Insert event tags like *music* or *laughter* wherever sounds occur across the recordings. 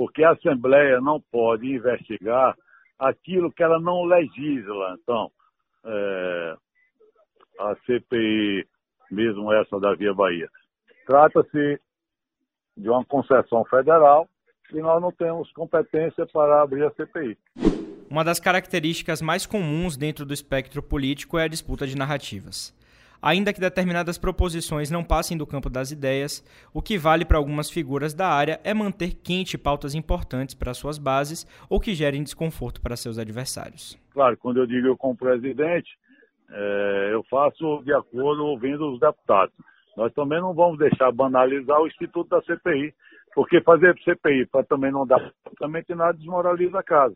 porque a Assembleia não pode investigar aquilo que ela não legisla. Então, é, a CPI, mesmo essa da Via Bahia, trata-se de uma concessão federal e nós não temos competência para abrir a CPI. Uma das características mais comuns dentro do espectro político é a disputa de narrativas. Ainda que determinadas proposições não passem do campo das ideias, o que vale para algumas figuras da área é manter quente pautas importantes para suas bases ou que gerem desconforto para seus adversários. Claro, quando eu digo eu como presidente, é, eu faço de acordo ouvindo os deputados. Nós também não vamos deixar banalizar o Instituto da CPI, porque fazer CPI para também não dar também nada desmoraliza a casa.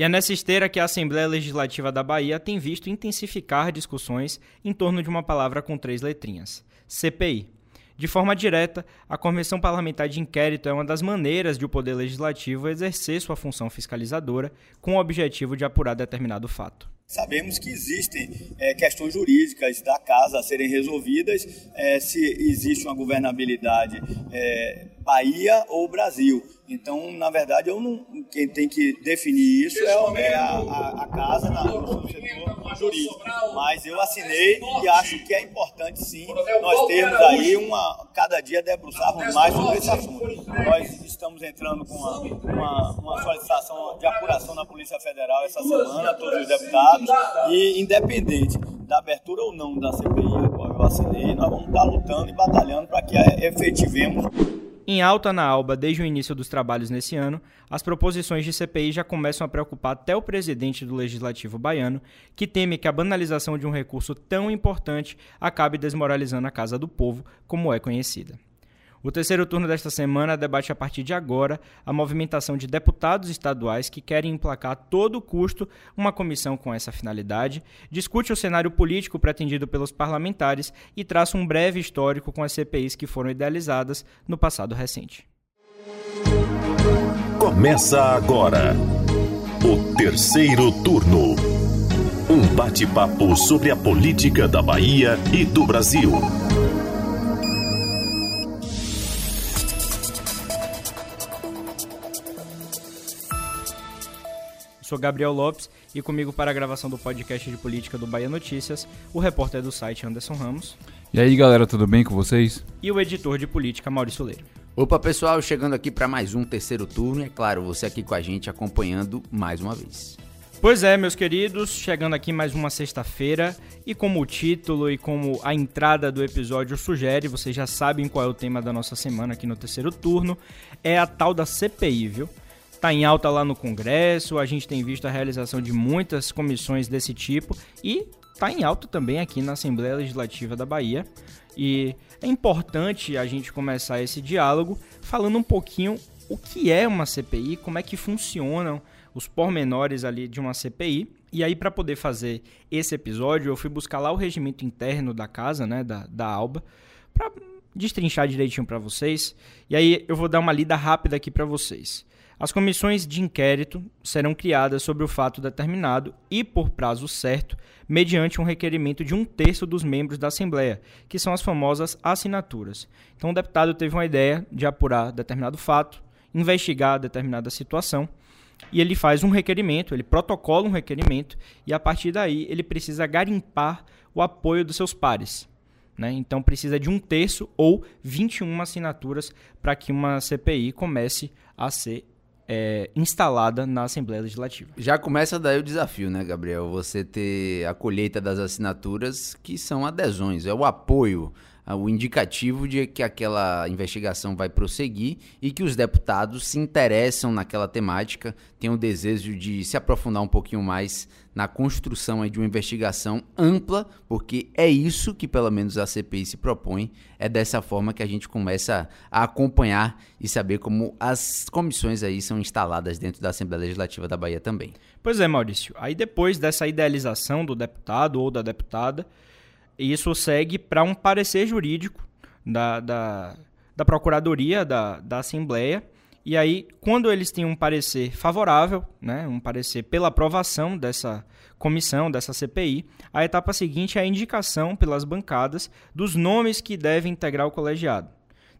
E é nessa esteira que a Assembleia Legislativa da Bahia tem visto intensificar discussões em torno de uma palavra com três letrinhas: CPI. De forma direta, a Comissão Parlamentar de Inquérito é uma das maneiras de o Poder Legislativo exercer sua função fiscalizadora com o objetivo de apurar determinado fato. Sabemos que existem é, questões jurídicas da casa a serem resolvidas, é, se existe uma governabilidade é, Bahia ou Brasil. Então, na verdade, eu não, quem tem que definir isso é, é a, a, a, casa na, no setor jurídico. Mas eu assinei e acho que é importante, sim, nós termos aí uma. Cada dia debruçarmos mais sobre esse assunto. Nós estamos entrando com uma, uma, uma solicitação de apuração na Polícia Federal essa semana, todos os deputados, e independente da abertura ou não da CPI, a qual eu assinei, nós vamos estar lutando e batalhando para que efetivemos em alta na alba desde o início dos trabalhos nesse ano, as proposições de CPI já começam a preocupar até o presidente do Legislativo baiano, que teme que a banalização de um recurso tão importante acabe desmoralizando a Casa do Povo, como é conhecida. O terceiro turno desta semana debate a partir de agora a movimentação de deputados estaduais que querem emplacar a todo custo uma comissão com essa finalidade, discute o cenário político pretendido pelos parlamentares e traça um breve histórico com as CPIs que foram idealizadas no passado recente. Começa agora o terceiro turno. Um bate-papo sobre a política da Bahia e do Brasil. Sou Gabriel Lopes e comigo para a gravação do podcast de política do Bahia Notícias, o repórter do site Anderson Ramos. E aí galera, tudo bem com vocês? E o editor de política Maurício Leiro. Opa pessoal, chegando aqui para mais um terceiro turno e é claro, você aqui com a gente acompanhando mais uma vez. Pois é, meus queridos, chegando aqui mais uma sexta-feira e como o título e como a entrada do episódio sugere, vocês já sabem qual é o tema da nossa semana aqui no terceiro turno, é a tal da CPI, viu? Está em alta lá no Congresso, a gente tem visto a realização de muitas comissões desse tipo e está em alta também aqui na Assembleia Legislativa da Bahia. E é importante a gente começar esse diálogo falando um pouquinho o que é uma CPI, como é que funcionam os pormenores ali de uma CPI. E aí, para poder fazer esse episódio, eu fui buscar lá o regimento interno da casa, né, da, da ALBA, para destrinchar direitinho para vocês. E aí eu vou dar uma lida rápida aqui para vocês. As comissões de inquérito serão criadas sobre o fato determinado e por prazo certo, mediante um requerimento de um terço dos membros da Assembleia, que são as famosas assinaturas. Então, o deputado teve uma ideia de apurar determinado fato, investigar determinada situação, e ele faz um requerimento, ele protocola um requerimento, e a partir daí ele precisa garimpar o apoio dos seus pares. Né? Então precisa de um terço ou 21 assinaturas para que uma CPI comece a ser é, instalada na Assembleia Legislativa. Já começa daí o desafio, né, Gabriel? Você ter a colheita das assinaturas, que são adesões, é o apoio o indicativo de que aquela investigação vai prosseguir e que os deputados se interessam naquela temática, têm o desejo de se aprofundar um pouquinho mais na construção de uma investigação ampla, porque é isso que pelo menos a CPI se propõe, é dessa forma que a gente começa a acompanhar e saber como as comissões aí são instaladas dentro da Assembleia Legislativa da Bahia também. Pois é, Maurício. Aí depois dessa idealização do deputado ou da deputada, isso segue para um parecer jurídico da, da, da Procuradoria da, da Assembleia. E aí, quando eles têm um parecer favorável, né, um parecer pela aprovação dessa comissão, dessa CPI, a etapa seguinte é a indicação pelas bancadas dos nomes que devem integrar o colegiado.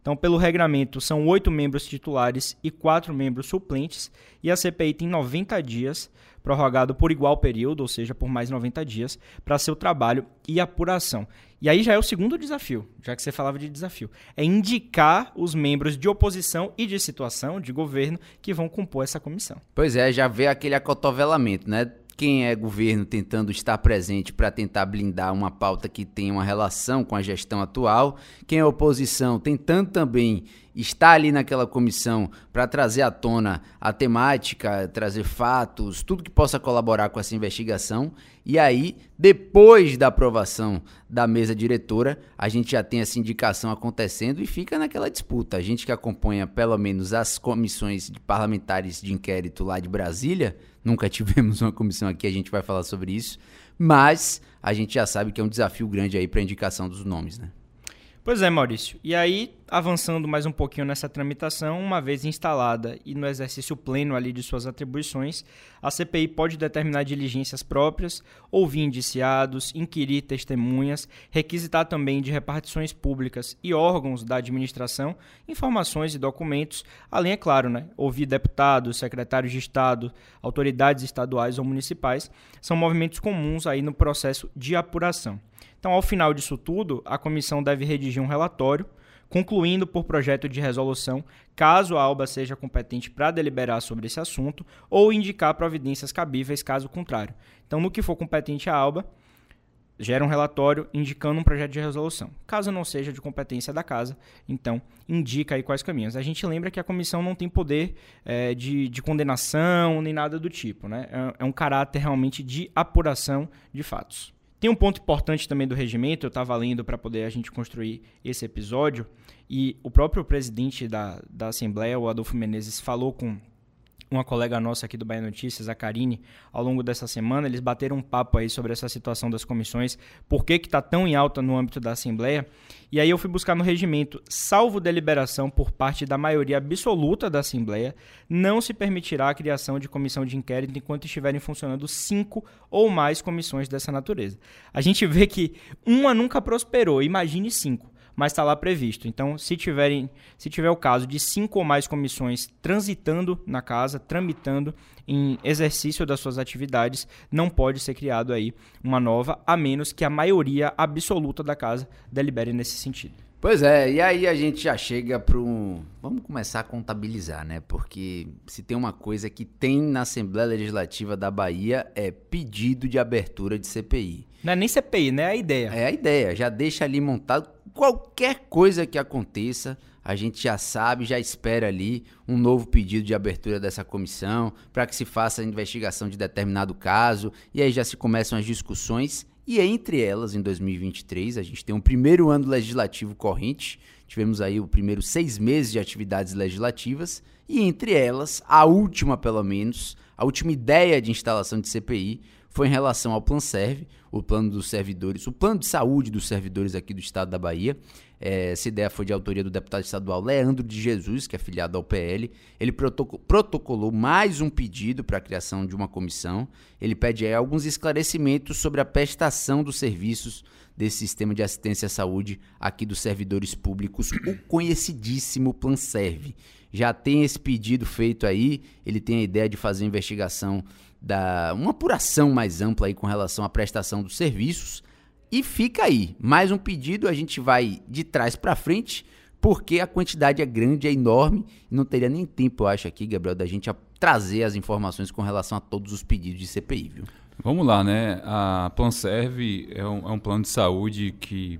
Então, pelo regramento, são oito membros titulares e quatro membros suplentes, e a CPI tem 90 dias, prorrogado por igual período, ou seja, por mais 90 dias, para seu trabalho e apuração. E aí já é o segundo desafio, já que você falava de desafio, é indicar os membros de oposição e de situação, de governo, que vão compor essa comissão. Pois é, já vê aquele acotovelamento, né? quem é governo tentando estar presente para tentar blindar uma pauta que tem uma relação com a gestão atual, quem é oposição tentando também estar ali naquela comissão para trazer à tona a temática, trazer fatos, tudo que possa colaborar com essa investigação. E aí, depois da aprovação da mesa diretora, a gente já tem essa indicação acontecendo e fica naquela disputa. A gente que acompanha pelo menos as comissões de parlamentares de inquérito lá de Brasília, Nunca *laughs* tivemos uma comissão aqui, a gente vai falar sobre isso. Mas a gente já sabe que é um desafio grande aí para a indicação dos nomes, né? Pois é, Maurício. E aí, avançando mais um pouquinho nessa tramitação, uma vez instalada e no exercício pleno ali de suas atribuições, a CPI pode determinar diligências próprias, ouvir indiciados, inquirir testemunhas, requisitar também de repartições públicas e órgãos da administração informações e documentos, além, é claro, né, ouvir deputados, secretários de Estado, autoridades estaduais ou municipais, são movimentos comuns aí no processo de apuração. Então, ao final disso tudo, a comissão deve redigir um relatório, concluindo por projeto de resolução, caso a ALBA seja competente para deliberar sobre esse assunto, ou indicar providências cabíveis caso contrário. Então, no que for competente a ALBA, gera um relatório indicando um projeto de resolução. Caso não seja de competência da casa, então indica aí quais caminhos. A gente lembra que a comissão não tem poder é, de, de, condenação nem nada do tipo, né? É, é um caráter realmente de apuração de fatos. Tem um ponto importante também do regimento, eu estava lendo para poder a gente construir esse episódio, e o próprio presidente da, da Assembleia, o Adolfo Menezes, falou com uma colega nossa aqui do Bahia Notícias, a Karine, ao longo dessa semana, eles bateram um papo aí sobre essa situação das comissões, por que está tão em alta no âmbito da Assembleia. E aí eu fui buscar no regimento, salvo deliberação por parte da maioria absoluta da Assembleia, não se permitirá a criação de comissão de inquérito enquanto estiverem funcionando cinco ou mais comissões dessa natureza. A gente vê que uma nunca prosperou, imagine cinco mas está lá previsto. Então, se, tiverem, se tiver o caso de cinco ou mais comissões transitando na casa, tramitando em exercício das suas atividades, não pode ser criado aí uma nova, a menos que a maioria absoluta da casa delibere nesse sentido. Pois é, e aí a gente já chega para um. Vamos começar a contabilizar, né? Porque se tem uma coisa que tem na Assembleia Legislativa da Bahia é pedido de abertura de CPI. Não é nem CPI, né? É a ideia. É a ideia, já deixa ali montado qualquer coisa que aconteça, a gente já sabe, já espera ali um novo pedido de abertura dessa comissão para que se faça a investigação de determinado caso e aí já se começam as discussões e entre elas em 2023 a gente tem um primeiro ano legislativo corrente, tivemos aí o primeiro seis meses de atividades legislativas e entre elas a última pelo menos, a última ideia de instalação de CPI foi em relação ao Serve, o plano dos servidores, o plano de saúde dos servidores aqui do estado da Bahia. É, essa ideia foi de autoria do deputado estadual Leandro de Jesus, que é filiado ao PL. Ele protocolou mais um pedido para a criação de uma comissão. Ele pede aí, alguns esclarecimentos sobre a prestação dos serviços desse sistema de assistência à saúde aqui dos servidores públicos, o conhecidíssimo Serve. Já tem esse pedido feito aí, ele tem a ideia de fazer investigação da uma apuração mais ampla aí com relação à prestação dos serviços. E fica aí, mais um pedido, a gente vai de trás para frente, porque a quantidade é grande, é enorme, não teria nem tempo, eu acho aqui, Gabriel, da gente trazer as informações com relação a todos os pedidos de CPI, viu? Vamos lá, né? A PlanServe é um, é um plano de saúde que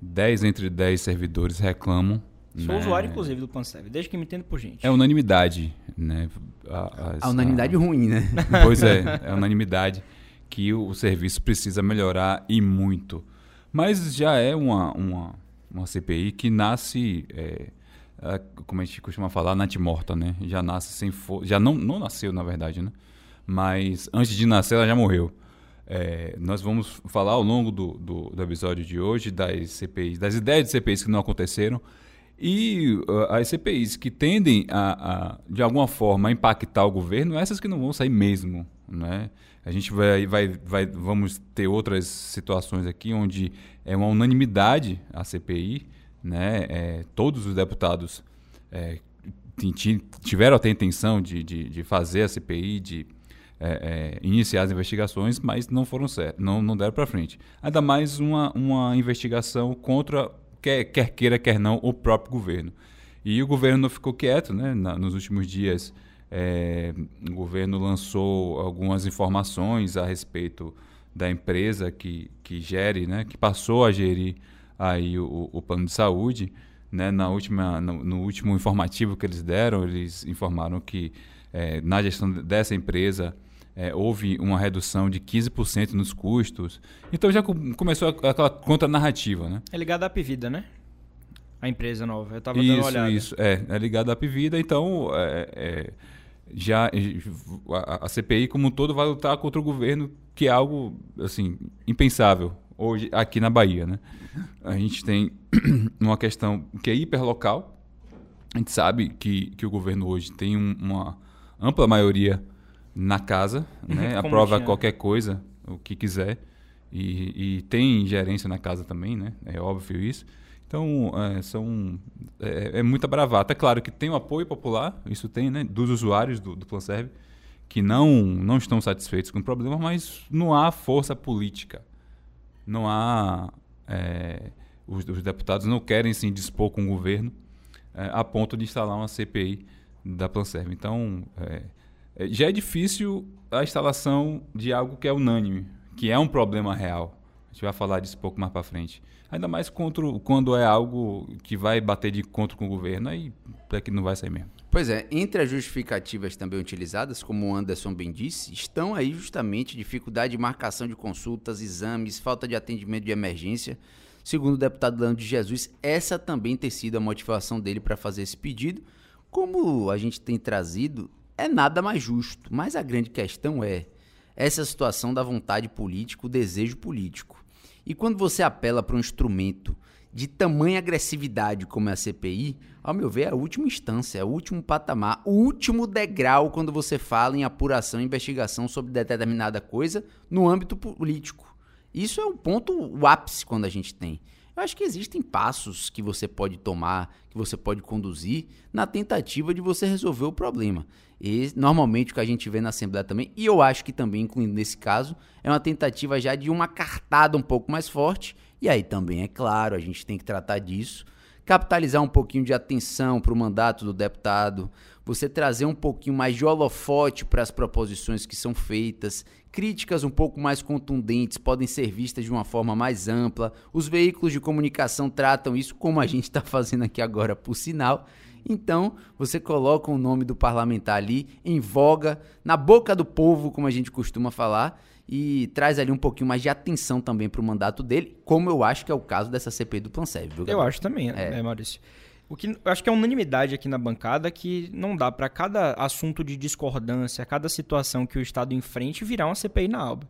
10 entre 10 servidores reclamam Sou né? usuário, inclusive, do PlanServe, desde que me entendo por gente. É unanimidade, né? A, a, a unanimidade a... ruim, né? *laughs* Pois é, é unanimidade que o, o, serviço precisa melhorar e muito. Mas já é uma, uma, uma CPI que nasce, é, é, como a gente costuma falar, natimorta, né? Já nasce sem força. Já não, não nasceu, na verdade, né? Mas antes de nascer, ela já morreu. É, nós vamos falar ao longo do, do, do, episódio de hoje das CPIs, das ideias de CPIs que não aconteceram e uh, as CPIs que tendem a, a, de alguma forma, impactar o governo, essas que não vão sair mesmo. Né? A gente vai, vai, vai, vamos ter outras situações aqui onde é uma unanimidade a CPI, né, é, todos os deputados é, tiveram até a intenção de, de, de, fazer a CPI, de é, é, iniciar as investigações, mas não foram certos, não, não deram para frente. Ainda mais uma, uma investigação contra, quer, quer queira, quer não, o próprio governo. E o governo não ficou quieto, né? Na, nos últimos dias, é, o governo lançou algumas informações a respeito da empresa que, que gere, né? Que passou a gerir aí o, o plano de saúde. Né, na última, no, no, último informativo que eles deram, eles informaram que é, na gestão dessa empresa é, houve uma redução de 15% nos custos. Então já começou aquela contranarrativa. Né? É ligado à Apivida, né? A empresa nova. Eu estava dando uma olhada. Isso, é, é ligado à Apivida. Então, é, é já a, a, CPI como um todo vai lutar contra o governo, que é algo assim impensável hoje aqui na Bahia, né? A gente tem *clears throat* uma questão que é hiperlocal. A gente sabe que, que o governo hoje tem um, uma ampla maioria na casa, *laughs* né? Aprova tinha. qualquer coisa, o que quiser. E, e, tem gerência na casa também, né? É óbvio isso. Então, é, são, é, é, muita bravata. É claro que tem o apoio popular, isso tem, né? Dos usuários do, do PlanServe, que não, não estão satisfeitos com o problema, mas não há força política não há. É, os, os, deputados não querem se dispor com o governo é, a ponto de instalar uma CPI da Planserve. Então, é, já é difícil a instalação de algo que é unânime, que é um problema real. A gente vai falar disso um pouco mais para frente. Ainda mais contra, quando é algo que vai bater de contra com o governo, aí é que não vai sair mesmo. Pois é, entre as justificativas também utilizadas, como o Anderson bem disse, estão aí justamente dificuldade de marcação de consultas, exames, falta de atendimento de emergência. Segundo o deputado Leandro de Jesus, essa também tem sido a motivação dele para fazer esse pedido. Como a gente tem trazido, é nada mais justo. Mas a grande questão é essa situação da vontade política, o desejo político. E quando você apela para um instrumento de tamanha agressividade como é a CPI, ao meu ver, é a última instância, é o último patamar, o último degrau quando você fala em apuração e investigação sobre determinada coisa no âmbito político. Isso é um ponto, o ápice quando a gente tem. Eu acho que existem passos que você pode tomar, que você pode conduzir na tentativa de você resolver o problema. E normalmente o que a gente vê na Assembleia também, e eu acho que também, incluindo nesse caso, é uma tentativa já de uma cartada um pouco mais forte e aí também, é claro, a gente tem que tratar disso, capitalizar um pouquinho de atenção para o mandato do deputado, você trazer um pouquinho mais de holofote para as proposições que são feitas, críticas um pouco mais contundentes podem ser vistas de uma forma mais ampla. Os veículos de comunicação tratam isso como a gente está fazendo aqui agora, por sinal. Então, você coloca o nome do parlamentar ali em voga, na boca do povo, como a gente costuma falar, e traz ali um pouquinho mais de atenção também para o mandato dele, como eu acho que é o caso dessa CPI do Plansev. Viu, eu acho também, é. né, Maurício? O que eu acho que é unanimidade aqui na bancada que não dá para cada assunto de discordância, cada situação que o Estado enfrente virar uma CPI na alba.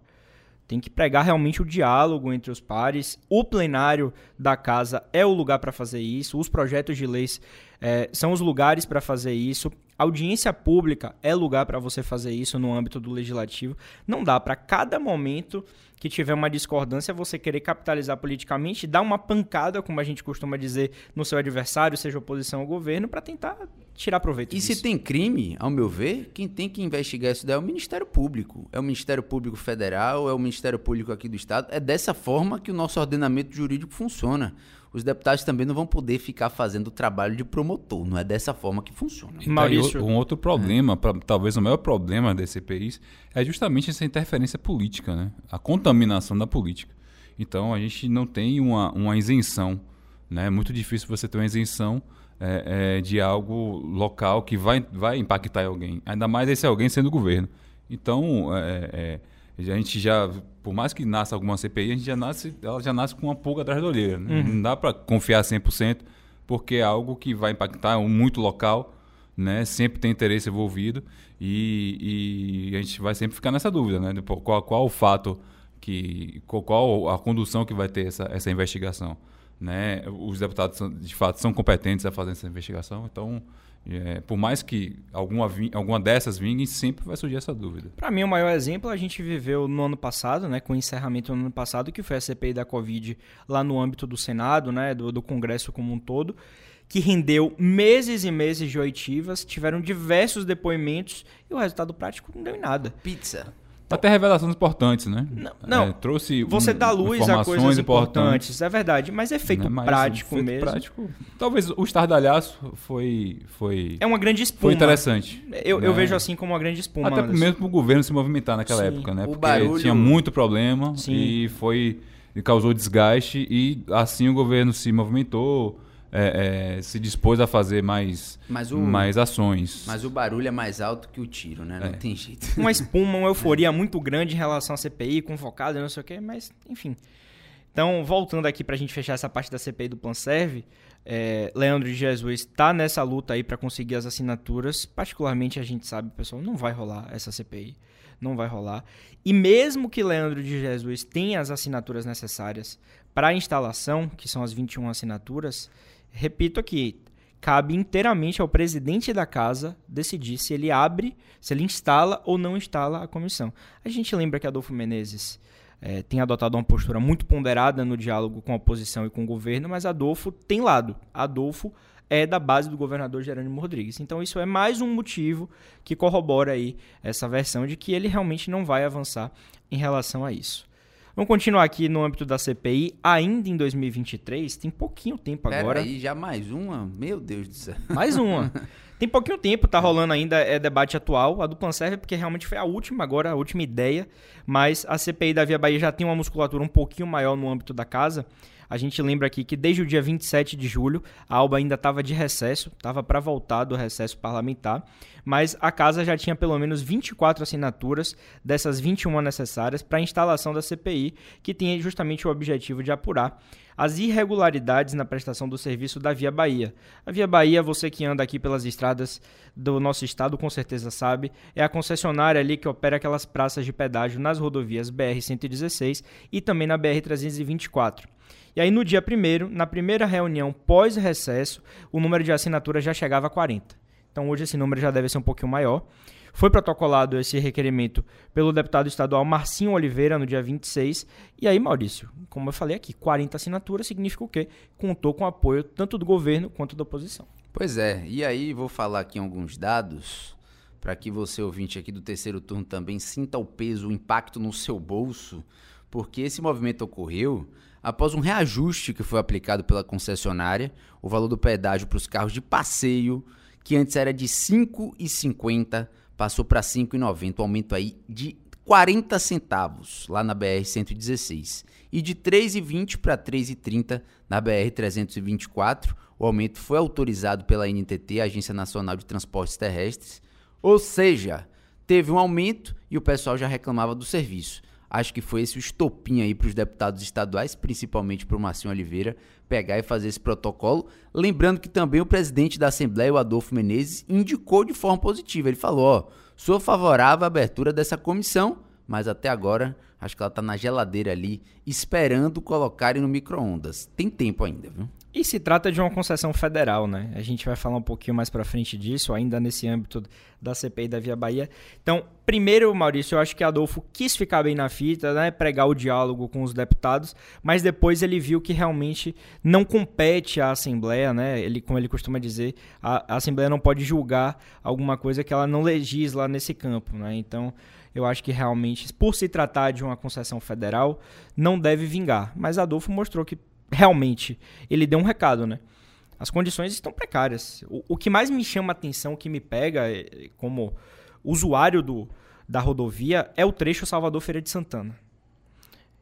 Tem que pregar realmente o diálogo entre os pares. O plenário da casa é o lugar para fazer isso. Os projetos de leis é, são os lugares para fazer isso. Audiência pública é lugar para você fazer isso no âmbito do legislativo. Não dá para cada momento que tiver uma discordância você querer capitalizar politicamente, dar uma pancada, como a gente costuma dizer, no seu adversário, seja oposição ao governo, para tentar tirar proveito e disso. se tem crime, ao meu ver, quem tem que investigar isso daí é o Ministério Público. É o Ministério Público Federal, é o Ministério Público aqui do Estado. É dessa forma que o nosso ordenamento jurídico funciona os deputados também não vão poder ficar fazendo o trabalho de promotor. Não é dessa forma que funciona. E Maurício, um outro problema, é. pra, talvez o maior problema desse CPIs, é justamente essa interferência política, né? a contaminação da política. Então a gente não tem uma, uma isenção. Né? É muito difícil você ter uma isenção é, é, de algo local que vai, vai impactar alguém. Ainda mais esse alguém sendo o governo. Então, é, é a gente já, por mais que nasça alguma CPI, a gente já nasce, ela já nasce com uma pulga atrás da orelha. Né? Uhum. Não dá para confiar 100%, porque é algo que vai impactar muito local, né? sempre tem interesse envolvido e, e a gente vai sempre ficar nessa dúvida, né? Qual, qual o fato que qual a condução que vai ter essa, essa investigação. né? Os deputados, de fato, são competentes a fazer essa investigação. Então, é, por mais que alguma, alguma dessas vinguem, sempre vai surgir essa dúvida. Para mim, o maior exemplo a gente viveu no ano passado, né, com o encerramento no ano passado, que foi a CPI da Covid lá no âmbito do Senado, né, do, do Congresso como um todo, que rendeu meses e meses de oitivas, tiveram diversos depoimentos e o resultado prático não deu em nada. Pizza. Até revelações importantes, né? Não, não É, trouxe você um, dá luz a coisas importantes, é verdde, mas efeito né? Mas, prático efeito mesmo. prático, talvez o estardalhaço foi foi É uma grande espuma. foi interessante. Eu, eu né? vejo assim como uma grande espuma. Até Anderson. mesmo para o governo se movimentar naquela Sim. época, né? Porque barulho- tinha muito problema Sim. e foi e causou desgaste e assim o governo se movimentou, é, é, se dispôs a fazer mais, Mas o- mais ações. Mas o barulho é mais alto que o tiro, né? Não É. tem jeito. *laughs* uma espuma, uma euforia muito grande em relação à CPI, convocada e não sei o quê, mas enfim. Então, voltando aqui pra gente fechar essa parte da CPI do Plan Serve, é, Leandro de Jesus tá nessa luta aí pra conseguir as assinaturas. Particularmente a gente sabe, pessoal, não vai rolar essa CPI. Não vai rolar. E mesmo que Leandro de Jesus tenha as assinaturas necessárias para a instalação, que são as 21 assinaturas, repito aqui, cabe inteiramente ao presidente da casa decidir se ele abre, se ele instala ou não instala a comissão. A gente lembra que Adolfo Menezes eh, tem adotado uma postura muito ponderada no diálogo com a oposição e com o governo, mas Adolfo tem lado. Adolfo é da base do governador Jerônimo Rodrigues. Então isso é mais um motivo que corrobora aí essa versão de que ele realmente não vai avançar em relação a isso. Vamos continuar aqui no âmbito da CPI, ainda em 2023, tem pouquinho tempo Pera agora. aí, já mais uma? Meu Deus do céu. Mais uma. *laughs* Tem pouquinho tempo, tá rolando ainda é debate atual. A do Plan serve porque realmente foi a última agora, a última ideia. Mas a CPI da Via Bahia já tem uma musculatura um pouquinho maior no âmbito da casa. A gente lembra aqui que desde o dia 27 de julho, a Alba ainda estava de recesso, estava para voltar do recesso parlamentar, mas a casa já tinha pelo menos 24 assinaturas dessas 21 necessárias para a instalação da CPI, que tem justamente o objetivo de apurar as irregularidades na prestação do serviço da Via Bahia. A Via Bahia, você que anda aqui pelas estradas do nosso estado com certeza sabe, é a concessionária ali que opera aquelas praças de pedágio nas rodovias BR-116 e também na BR-324. E aí no dia primeiro, na primeira reunião pós-recesso, o número de assinaturas já chegava a 40. Então hoje esse número já deve ser um pouquinho maior. Foi protocolado esse requerimento pelo deputado estadual Marcinho Oliveira no dia 26. E aí, Maurício, como eu falei aqui, 40 assinaturas significa o quê? Contou com apoio tanto do governo quanto da oposição. Pois é, e aí vou falar aqui alguns dados para que você, ouvinte aqui do terceiro turno, também sinta o peso, o impacto no seu bolso, porque esse movimento ocorreu após um reajuste que foi aplicado pela concessionária, o valor do pedágio para os carros de passeio, que antes era de R$ 5,50, passou para R$ 5,90, um aumento aí de 40 centavos lá na BR-116. E de R$ 3,20 para R$ 3,30 na BR-324, o aumento foi autorizado pela NTT, Agência Nacional de Transportes Terrestres, ou seja, teve um aumento e o pessoal já reclamava do serviço. Acho que foi esse o estopim aí para os deputados estaduais, principalmente para o Marcinho Oliveira, pegar e fazer esse protocolo. Lembrando que também o presidente da Assembleia, o Adolfo Menezes, indicou de forma positiva. Ele falou: ó, sou favorável à abertura dessa comissão, mas até agora acho que ela está na geladeira ali, esperando colocarem no micro-ondas. Tem tempo ainda, viu? E se trata de uma concessão federal, né? A gente vai falar um pouquinho mais para frente disso, ainda nesse âmbito da CPI da Via Bahia. Então, primeiro, Maurício, eu acho que Adolfo quis ficar bem na fita, né? Pregar o diálogo com os deputados, mas depois ele viu que realmente não compete à Assembleia, né? Ele, como ele costuma dizer, a, a Assembleia não pode julgar alguma coisa que ela não legisla nesse campo, né? Então, eu acho que realmente, por se tratar de uma concessão federal, não deve vingar. Mas Adolfo mostrou que realmente ele deu um recado, né? As condições estão precárias. O, o que mais me chama a atenção, o que me pega eh, como usuário do, da rodovia é o trecho Salvador Feira de Santana.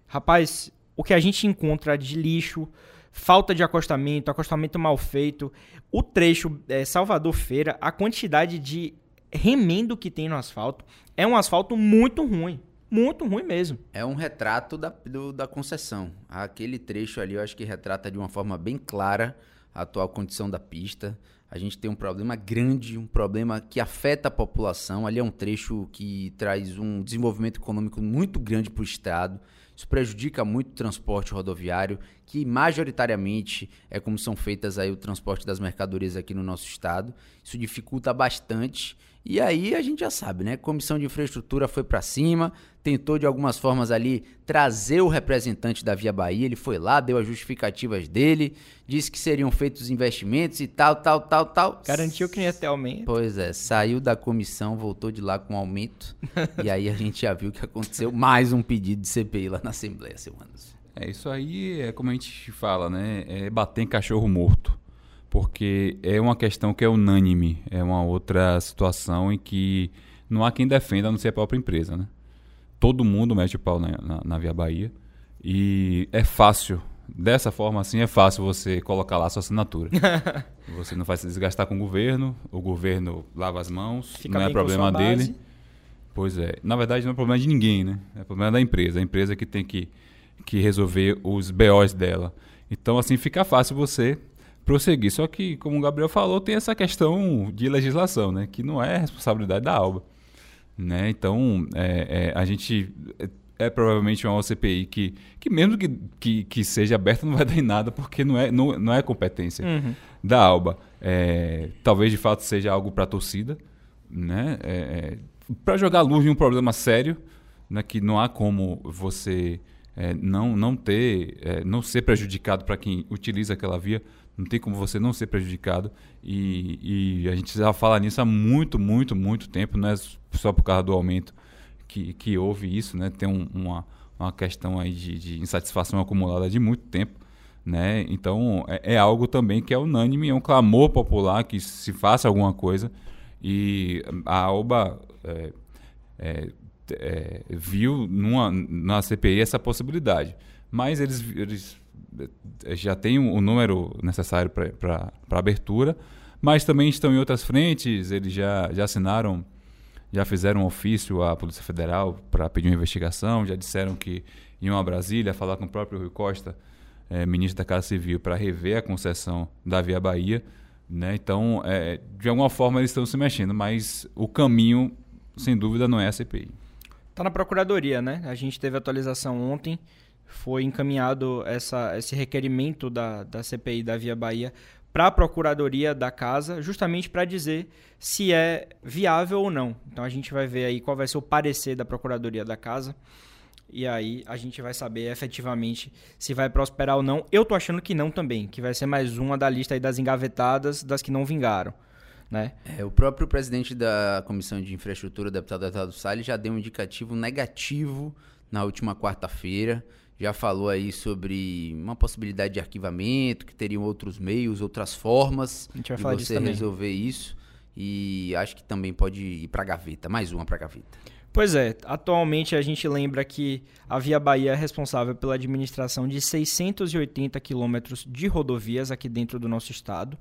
Rapaz, o que a gente encontra de lixo, falta de acostamento, acostamento mal feito, o trecho eh, Salvador Feira, a quantidade de remendo que tem no asfalto, é um asfalto muito ruim. Muito ruim mesmo. É um retrato da, do- da concessão. Aquele trecho ali eu acho que retrata de uma forma bem clara a atual condição da pista. A gente tem um problema grande, um problema que afeta a população. Ali é um trecho que traz um desenvolvimento econômico muito grande para o Estado. Isso prejudica muito o transporte rodoviário, que majoritariamente é como são feitas aí o transporte das mercadorias aqui no nosso estado. Isso dificulta bastante e aí a gente já sabe, né? Comissão de Infraestrutura foi para cima, tentou de algumas formas ali trazer o representante da Via Bahia, ele foi lá, deu as justificativas dele, disse que seriam feitos investimentos e tal, tal, tal, tal. Garantiu que não ia ter aumento. Pois é, saiu da comissão, voltou de lá com aumento. *laughs* e aí a gente já viu que aconteceu mais um pedido de CPI lá na Assembleia, seu Anderson. É isso aí, é como a gente fala, né? É bater em cachorro morto porque é uma questão que é unânime, é uma outra situação em que não há quem defenda a não ser a própria empresa. Né? Todo mundo mete o pau na, na, na Via Bahia e é fácil, dessa forma assim, é fácil você colocar lá a sua assinatura. *laughs* você não vai se desgastar com o governo, o governo lava as mãos, Fica não é problema dele. Pois é, na verdade não é problema de ninguém, né? É problema da empresa, a empresa que tem que, que resolver os BOs dela. Então, assim, fica fácil você prosseguir. Só que, como o Gabriel falou, tem essa questão de legislação, né? Que não é responsabilidade da ALBA. Né? Então, é, é, a gente é, é, provavelmente uma OCPI que, que mesmo que, que, que, seja aberta, não vai dar em nada, porque não é, não, não é competência uhum. da ALBA. É, talvez, de fato, seja algo para a torcida, né? É, é, para jogar luz em um problema sério, né? que não há como você... não, não ter, não ser prejudicado para quem utiliza aquela via, não tem como você não ser prejudicado. E, e, a gente já fala nisso há muito, muito, muito tempo, não é só por causa do aumento que, que houve isso, né? Tem um, uma, uma questão aí de, de, insatisfação acumulada de muito tempo. Né? Então é, é, algo também que é unânime, é um clamor popular que se faça alguma coisa. E a ALBA é, é, é, viu numa, na CPI essa possibilidade. Mas eles, eles já tem o número necessário para abertura, mas também estão em outras frentes, eles já, já assinaram, já fizeram um ofício à Polícia Federal para pedir uma investigação, já disseram que iam a Brasília falar com o próprio Rui Costa, é, ministro da Casa Civil, para rever a concessão da Via Bahia. Né? Então, é, de alguma forma, eles estão se mexendo, mas o caminho, sem dúvida, não é a CPI. Está na Procuradoria, né? A gente teve atualização ontem foi encaminhado essa, esse requerimento da, da CPI da Via Bahia para a Procuradoria da Casa, justamente para dizer se é viável ou não. Então a gente vai ver aí qual vai ser o parecer da Procuradoria da Casa. E aí a gente vai saber efetivamente se vai prosperar ou não. Eu tô achando que não também, que vai ser mais uma da lista aí das engavetadas, das que não vingaram. Né? É, o próprio presidente da Comissão de Infraestrutura, o deputado Eduardo Salles, já deu um indicativo negativo na última quarta-feira já falou aí sobre uma possibilidade de arquivamento, que teriam outros meios, outras formas de você resolver isso. E acho que também pode ir para a gaveta, mais uma para a gaveta. Pois é, atualmente a gente lembra que a Via Bahia é responsável pela administração de 680 quilômetros de rodovias aqui dentro do nosso estado,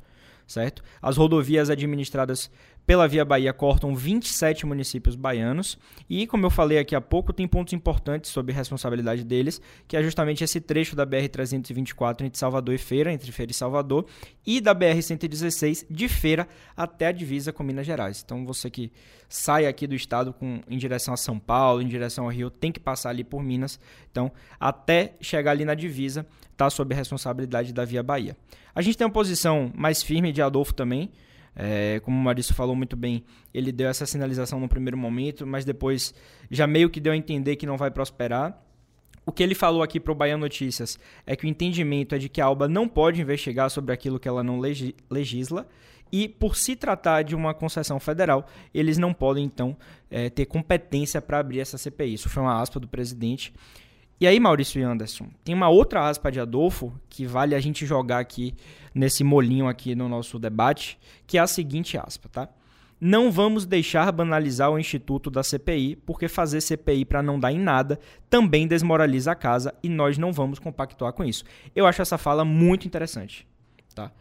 certo? As rodovias administradas pela Via Bahia cortam 27 municípios baianos e, como eu falei aqui há pouco, tem pontos importantes sobre responsabilidade deles, que é justamente esse trecho da BR-324 entre Salvador e Feira, entre Feira e Salvador, e da BR-116 de Feira até a divisa com Minas Gerais. Então, você que sai aqui do estado com, em direção a São Paulo, em direção ao Rio, tem que passar ali por Minas. Então, até chegar ali na divisa, está sob responsabilidade da Via Bahia. A gente tem uma posição mais firme de Adolfo também, é, como o Maurício falou muito bem, ele deu essa sinalização no primeiro momento, mas depois já meio que deu a entender que não vai prosperar. O que ele falou aqui para o Bahia Notícias é que o entendimento é de que a Alba não pode investigar sobre aquilo que ela não legisla e, por se tratar de uma concessão federal, eles não podem, então, é, ter competência para abrir essa CPI. Isso foi uma aspa do presidente. E aí, Maurício e Anderson, tem uma outra aspa de Adolfo que vale a gente jogar aqui nesse molinho aqui no nosso debate, que é a seguinte aspa, tá? Não vamos deixar banalizar o instituto da CPI, porque fazer CPI para não dar em nada também desmoraliza a casa e nós não vamos compactuar com isso. Eu acho essa fala muito interessante, tá?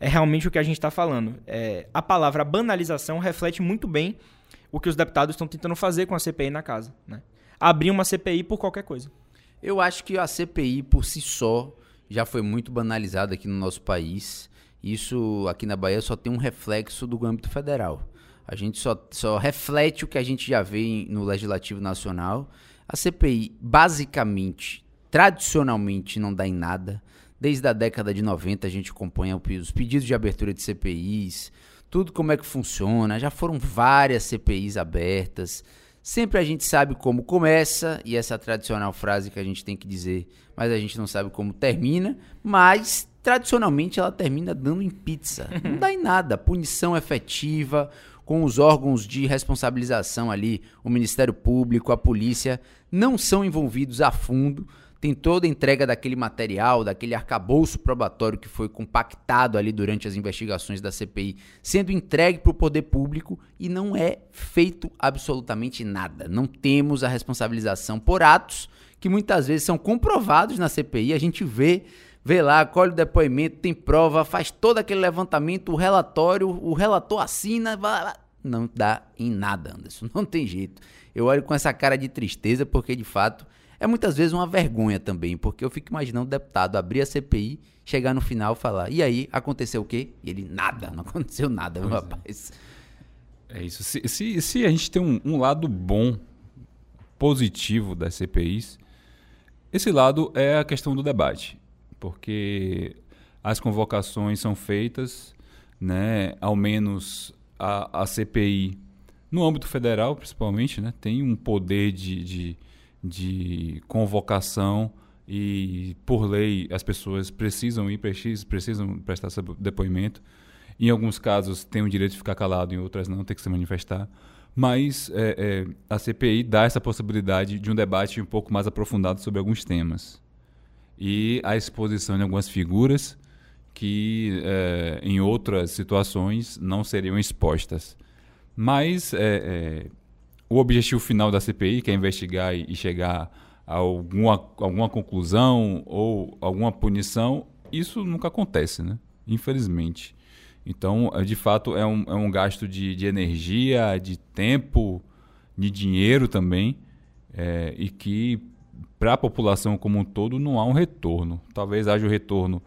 É realmente o que a gente está falando. É, a palavra banalização reflete muito bem o que os deputados estão tentando fazer com a CPI na casa, né? Abrir uma CPI por qualquer coisa. Eu acho que a CPI por si só já foi muito banalizada aqui no nosso país Isso aqui na Bahia só tem um reflexo do âmbito federal. A gente só, só reflete o que a gente já vê no Legislativo Nacional. A CPI, basicamente, tradicionalmente, não dá em nada. Desde a década de 90 a gente acompanha os pedidos de abertura de CPIs, tudo como é que funciona. Já foram várias CPIs abertas. Sempre a gente sabe como começa, e essa tradicional frase que a gente tem que dizer, mas a gente não sabe como termina. Mas tradicionalmente ela termina dando em pizza. *laughs* Não dá em nada. Punição efetiva, com os órgãos de responsabilização ali, o Ministério Público, a polícia, não são envolvidos a fundo. Tem toda a entrega daquele material, daquele arcabouço probatório que foi compactado ali durante as investigações da CPI, sendo entregue para o poder público e não é feito absolutamente nada. Não temos a responsabilização por atos que muitas vezes são comprovados na CPI. A gente vê vê lá, colhe o depoimento, tem prova, faz todo aquele levantamento, o relatório, o relator assina, não dá em nada, Anderson, *laughs* não tem jeito. Eu olho com essa cara de tristeza porque de fato é muitas vezes uma vergonha também, porque eu fico imaginando o deputado abrir a CPI, chegar no final e falar: "E aí, aconteceu o quê?" E ele nada, não aconteceu nada, meu é. rapaz. É. é isso. Se, se, se, a gente tem um, um lado bom, positivo das CPIs, esse lado é a questão do debate porque as convocações são feitas, né, ao menos a, a CPI, no âmbito federal principalmente, né, tem um poder de, de, de convocação e, por lei, as pessoas precisam ir, precisam prestar seu depoimento. Em alguns casos, tem o direito de ficar calado, em outras não, tem que se manifestar. Mas é, é, a CPI dá essa possibilidade de um debate um pouco mais aprofundado sobre alguns temas e a exposição de algumas figuras que é, em outras situações não seriam expostas. Mas é, é, o objetivo final da CPI, que é investigar e, chegar a alguma, alguma conclusão ou alguma punição, isso nunca acontece, né? infelizmente. Então, é, de fato, é um, é um gasto de, de energia, de tempo, de dinheiro também, é, e que para a população como um todo não há um retorno. Talvez haja o um retorno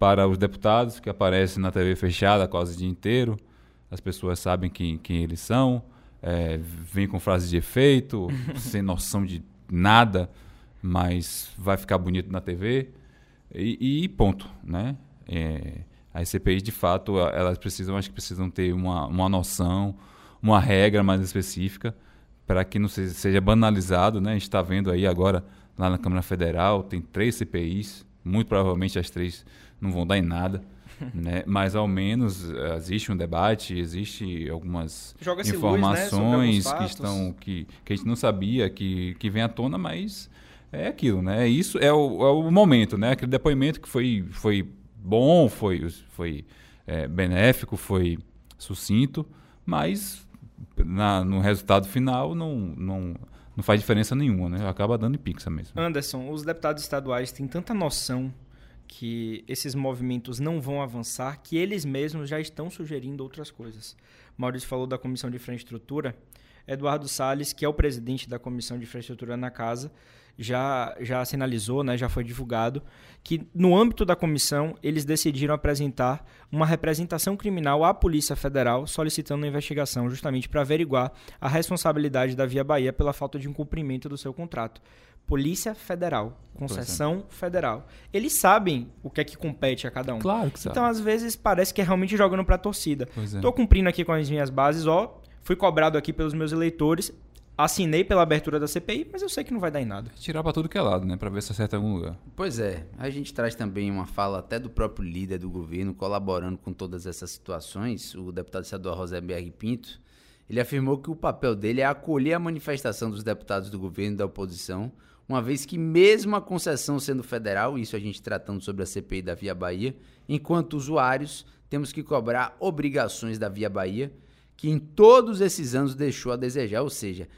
para os deputados que aparecem na TV fechada quase o dia inteiro. As pessoas sabem quem, quem eles são, é, vêm com frases de efeito, *laughs* sem noção de nada, mas vai ficar bonito na TV e, e ponto, né? É, as CPIs, de fato, elas precisam, acho que precisam ter uma, uma noção, uma regra mais específica para que não seja, seja banalizado, né? A gente está vendo aí agora lá na Câmara Federal, tem três CPIs, muito provavelmente as três não vão dar em nada. *laughs* né? Mas ao menos uh, existe um debate, existe algumas informações luz, né? que estão que, que a gente não sabia que, que vem à tona, mas é aquilo, né? Isso é o, é o momento, né? Aquele depoimento que foi, foi bom, foi, foi é, benéfico, foi sucinto, mas na, no resultado final não, não não faz diferença nenhuma, né? Acaba dando em pizza mesmo. Anderson, os deputados estaduais têm tanta noção que esses movimentos não vão avançar que eles mesmos já estão sugerindo outras coisas. Maurício falou da Comissão de Infraestrutura. Eduardo Salles, que é o presidente da Comissão de Infraestrutura na Casa, já, já sinalizou, né, já foi divulgado, que no âmbito da comissão eles decidiram apresentar uma representação criminal à Polícia Federal solicitando uma investigação justamente para averiguar a responsabilidade da Via Bahia pela falta de cumprimento do seu contrato. Polícia Federal, concessão é. federal. Eles sabem o que é que compete a cada um. Claro que sabe. Então, às vezes, parece que é realmente jogando para a torcida. Estou é. cumprindo aqui com as minhas bases, ó, fui cobrado aqui pelos meus eleitores, assinei pela abertura da CPI, mas eu sei que não vai dar em nada. Tirar para tudo que é lado, né? Para ver se acerta em algum lugar. Pois é. A gente traz também uma fala até do próprio líder do governo, colaborando com todas essas situações, o deputado estadual Rosenberg Pinto. Ele afirmou que o papel dele é acolher a manifestação dos deputados do governo e da oposição, uma vez que, mesmo a concessão sendo federal, isso a gente tratando sobre a CPI da Via Bahia, enquanto usuários, temos que cobrar obrigações da Via Bahia, que em todos esses anos deixou a desejar, ou seja,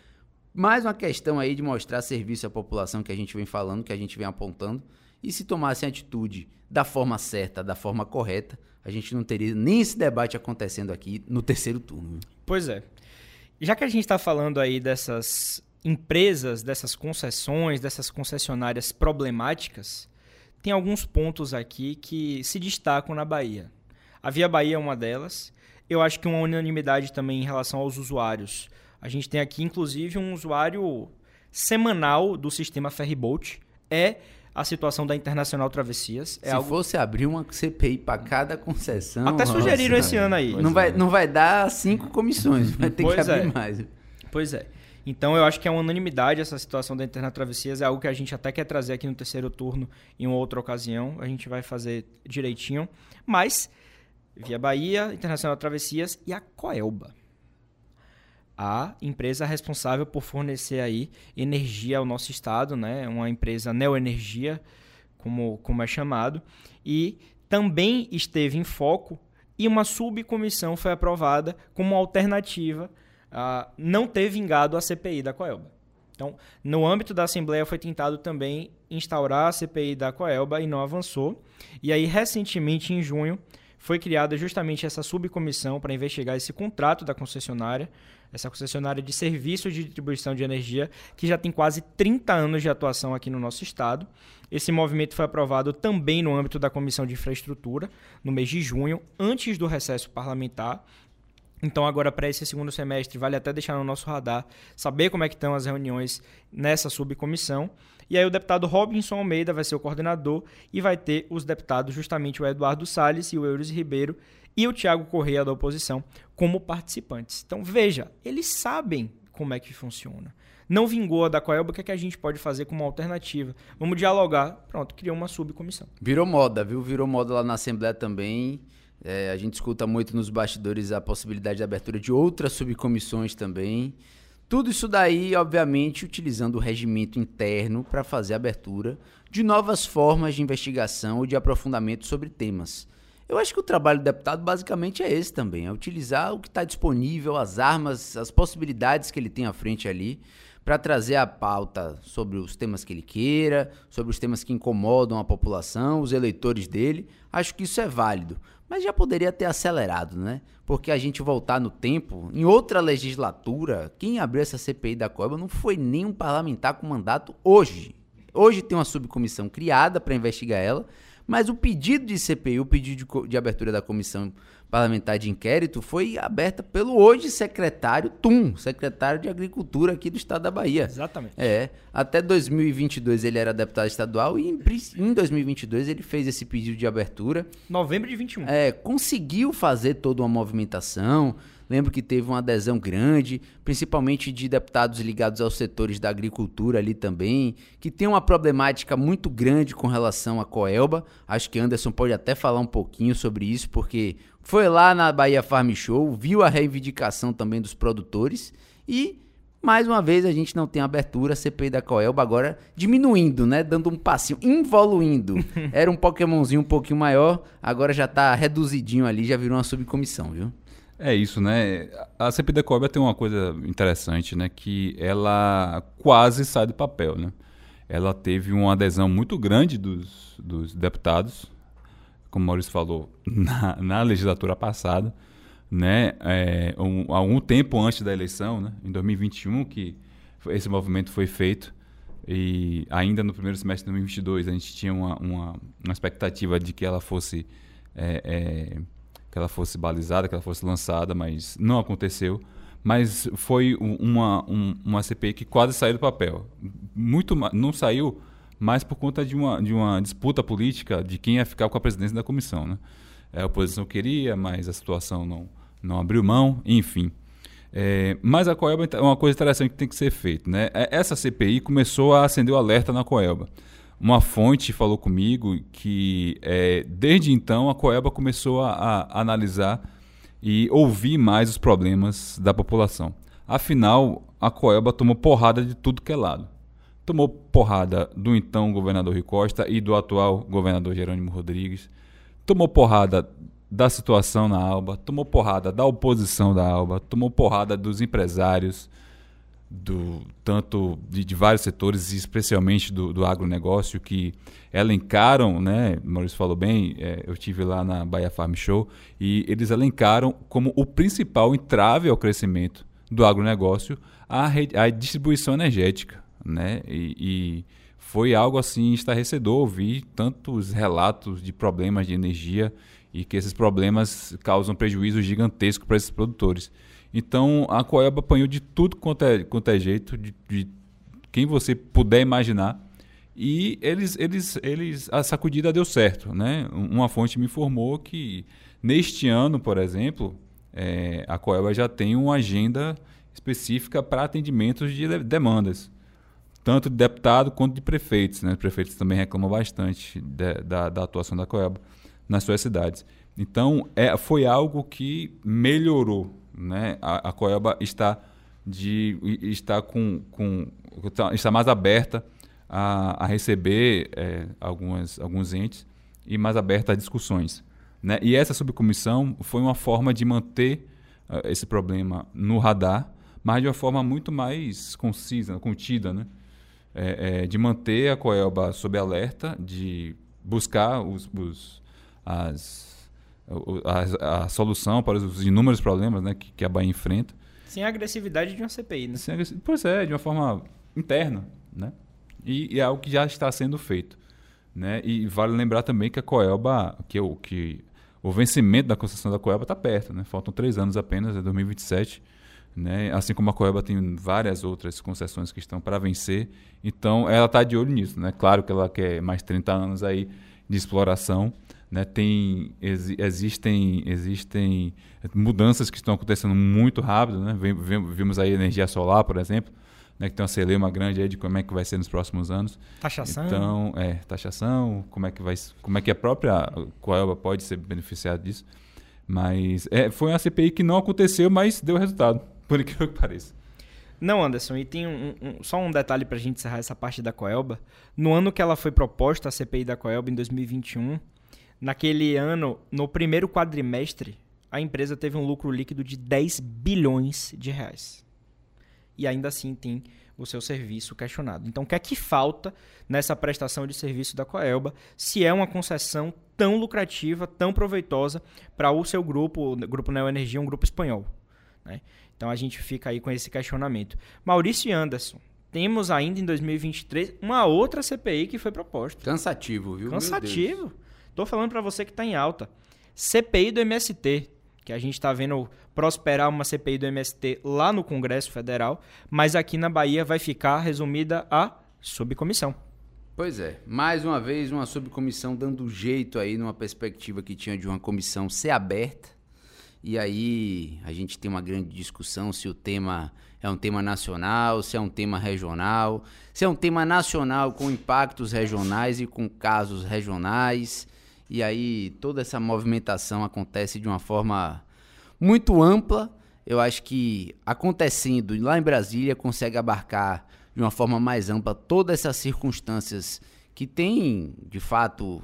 mais uma questão aí de mostrar serviço à população que a gente vem falando, que a gente vem apontando. E se tomassem atitude da forma certa, da forma correta, a gente não teria nem esse debate acontecendo aqui no terceiro turno. Pois é. Já que a gente está falando aí dessas empresas, dessas concessões, dessas concessionárias problemáticas, tem alguns pontos aqui que se destacam na Bahia. A Via Bahia é uma delas. Eu acho que uma unanimidade também em relação aos usuários. A gente tem aqui, inclusive, um usuário semanal do sistema Ferryboat. É a situação da Internacional Travessias. É Se algo... fosse abrir uma CPI para cada concessão. Até sugeriram nossa, esse ano aí. Não vai, não vai dar cinco comissões, vai ter Pois que abrir é. mais. Pois é. Então eu acho que é uma unanimidade essa situação da Internet Travessias, é algo que a gente até quer trazer aqui no terceiro turno em uma outra ocasião, a gente vai fazer direitinho, mas Via Bahia, Internacional Travessias e a Coelba. A empresa responsável por fornecer aí energia ao nosso estado, né? Uma empresa neoenergia, como, como é chamado, e também esteve em foco e uma subcomissão foi aprovada como alternativa a não ter vingado a CPI da Coelba. Então, no âmbito da Assembleia foi tentado também instaurar a CPI da Coelba e não avançou. E aí, recentemente, em junho, foi criada justamente essa subcomissão para investigar esse contrato da concessionária, essa concessionária de serviços de distribuição de energia, que já tem quase 30 anos de atuação aqui no nosso estado. Esse movimento foi aprovado também no âmbito da Comissão de Infraestrutura, no mês de junho, antes do recesso parlamentar. Então, agora, para esse segundo semestre, vale até deixar no nosso radar, saber como é que estão as reuniões nessa subcomissão. E aí o deputado Robinson Almeida vai ser o coordenador e vai ter os deputados, justamente o Eduardo Salles e o Euros Ribeiro e o Tiago Correia da oposição como participantes. Então, veja, eles sabem como é que funciona. Não vingou a da Coelba, o que, é que a gente pode fazer como alternativa? Vamos dialogar. Pronto, criou uma subcomissão. Virou moda, viu? Virou moda lá na Assembleia também. É, a gente escuta muito nos bastidores a possibilidade de abertura de outras subcomissões também. Tudo isso daí, obviamente, utilizando o regimento interno para fazer a abertura de novas formas de investigação ou de aprofundamento sobre temas. Eu acho que o trabalho do deputado basicamente é esse também, é utilizar o que está disponível, as armas, as possibilidades que ele tem à frente ali, para trazer a pauta sobre os temas que ele queira, sobre os temas que incomodam a população, os eleitores dele. Acho que isso é válido. Mas já poderia ter acelerado, né? Porque a gente voltar no tempo, em outra legislatura, quem abriu essa CPI da Coiba não foi nem um parlamentar com mandato hoje. Hoje tem uma subcomissão criada para investigar ela, mas o pedido de CPI, o pedido de, de, abertura da comissão parlamentar de inquérito, foi aberta pelo hoje secretário Tum, secretário de Agricultura aqui do estado da Bahia. Exatamente. É, até 2022 ele era deputado estadual e em, em 2022 ele fez esse pedido de abertura. Novembro de 21. É, conseguiu fazer toda uma movimentação. Lembro que teve uma adesão grande, principalmente de deputados ligados aos setores da agricultura ali também, que tem uma problemática muito grande com relação à Coelba. Acho que Anderson pode até falar um pouquinho sobre isso, porque foi lá na Bahia Farm Show, viu a reivindicação também dos produtores e mais uma vez a gente não tem abertura, a CPI da Coelba agora diminuindo, né? Dando um passinho, involuindo. *laughs* Era um Pokémonzinho um pouquinho maior, agora já tá reduzidinho ali, já virou uma subcomissão, viu? É isso, né? A CPI da Coelba tem uma coisa interessante, né? Que ela quase sai do papel, né? Ela teve uma adesão muito grande dos, dos deputados, como o Maurício falou, *laughs* na, na legislatura passada, né? É, um, algum tempo antes da eleição, né? Em 2021 que esse movimento foi feito e ainda no primeiro semestre de 2022 a gente tinha uma, uma, uma expectativa de que ela fosse é, é, que ela fosse balizada, que ela fosse lançada, mas não aconteceu. Mas foi uma, um, uma CPI que quase saiu do papel. Muito não saiu mais por conta de uma, de uma disputa política de quem ia ficar com a presidência da comissão. Né? A oposição queria, mas a situação não, não abriu mão, enfim. É, mas a Coelba é uma coisa interessante que tem que ser feita. Né? Essa CPI começou a acender o alerta na Coelba. Uma fonte falou comigo que é, desde então a Coelba começou a, a, analisar e ouvir mais os problemas da população. Afinal, a Coelba tomou porrada de tudo que é lado. Tomou porrada do então governador Rui Costa e do atual governador Jerônimo Rodrigues. Tomou porrada da situação na Alba, tomou porrada da oposição da Alba, tomou porrada dos empresários, do tanto de, de, vários setores, especialmente do, do agronegócio, que elencaram, né, Maurício falou bem, é, eu tive lá na Bahia Farm Show, e eles elencaram como o principal entrave ao crescimento do agronegócio a, a distribuição energética. Né? E, e foi algo assim estarrecedor ouvir tantos relatos de problemas de energia e que esses problemas causam prejuízo gigantesco para esses produtores. Então a Coelba apanhou de tudo quanto é, quanto é jeito, de, de quem você puder imaginar. E eles, eles, eles, a sacudida deu certo. Né? Uma fonte me informou que neste ano, por exemplo, é, a Coelba já tem uma agenda específica para atendimentos de demandas, tanto de deputado quanto de prefeitos. Né? Os prefeitos também reclamam bastante de, da, da atuação da Coelba nas suas cidades. Então, é, foi algo que melhorou. Né? A, a Coelba está, de, está, com, com, está mais aberta a, a receber é, algumas, alguns entes e mais aberta a discussões. Né? E essa subcomissão foi uma forma de manter uh, esse problema no radar, mas de uma forma muito mais concisa, contida, né? É, é, de manter a Coelba sob alerta, de buscar os, os as, a, a, solução para os inúmeros problemas né, que, que, a Bahia enfrenta. Sem a agressividade de uma CPI, né? Sem pois é, de uma forma interna, né? E, e, é algo que já está sendo feito. Né? E vale lembrar também que a Coelba, que, o, que o vencimento da concessão da Coelba está perto, né? faltam três anos apenas, é 2027. Né? Assim como a Coelba tem várias outras concessões que estão para vencer, então ela está de olho nisso. Né? Claro que ela quer mais 30 anos aí de exploração, né? Tem, ex, existem, existem mudanças que estão acontecendo muito rápido. Né? Vimos aí energia solar, por exemplo, né, que tem uma celeuma grande aí de como é que vai ser nos próximos anos. Taxação. Então, é, taxação, como é que vai, como é que a própria Coelba pode ser beneficiada disso. Mas é, foi uma CPI que não aconteceu, mas deu resultado, *laughs* por incrível que pareça. Não, Anderson, e tem um, um, só um detalhe para a gente encerrar essa parte da Coelba. No ano que ela foi proposta, a CPI da Coelba, em 2021, naquele ano, no primeiro quadrimestre, a empresa teve um lucro líquido de 10 bilhões de reais e ainda assim tem o seu serviço questionado. Então, o que é que falta nessa prestação de serviço da Coelba se é uma concessão tão lucrativa, tão proveitosa para o seu grupo, o Grupo Neoenergia, um grupo espanhol? Né? Então, a gente fica aí com esse questionamento. Maurício e Anderson, temos ainda em 2023 uma outra CPI que foi proposta. Cansativo, viu? Cansativo. Estou falando para você que está em alta. CPI do MST que a gente está vendo prosperar uma CPI do MST lá no Congresso Federal, mas aqui na Bahia vai ficar resumida a subcomissão. Pois é, mais uma vez uma subcomissão dando jeito aí numa perspectiva que tinha de uma comissão ser aberta. E aí a gente tem uma grande discussão se o tema é um tema nacional, se é um tema regional, se é um tema nacional com impactos regionais e com casos regionais. E aí toda essa movimentação acontece de uma forma muito ampla. Eu acho que acontecendo lá em Brasília consegue abarcar de uma forma mais ampla todas essas circunstâncias que têm, de fato,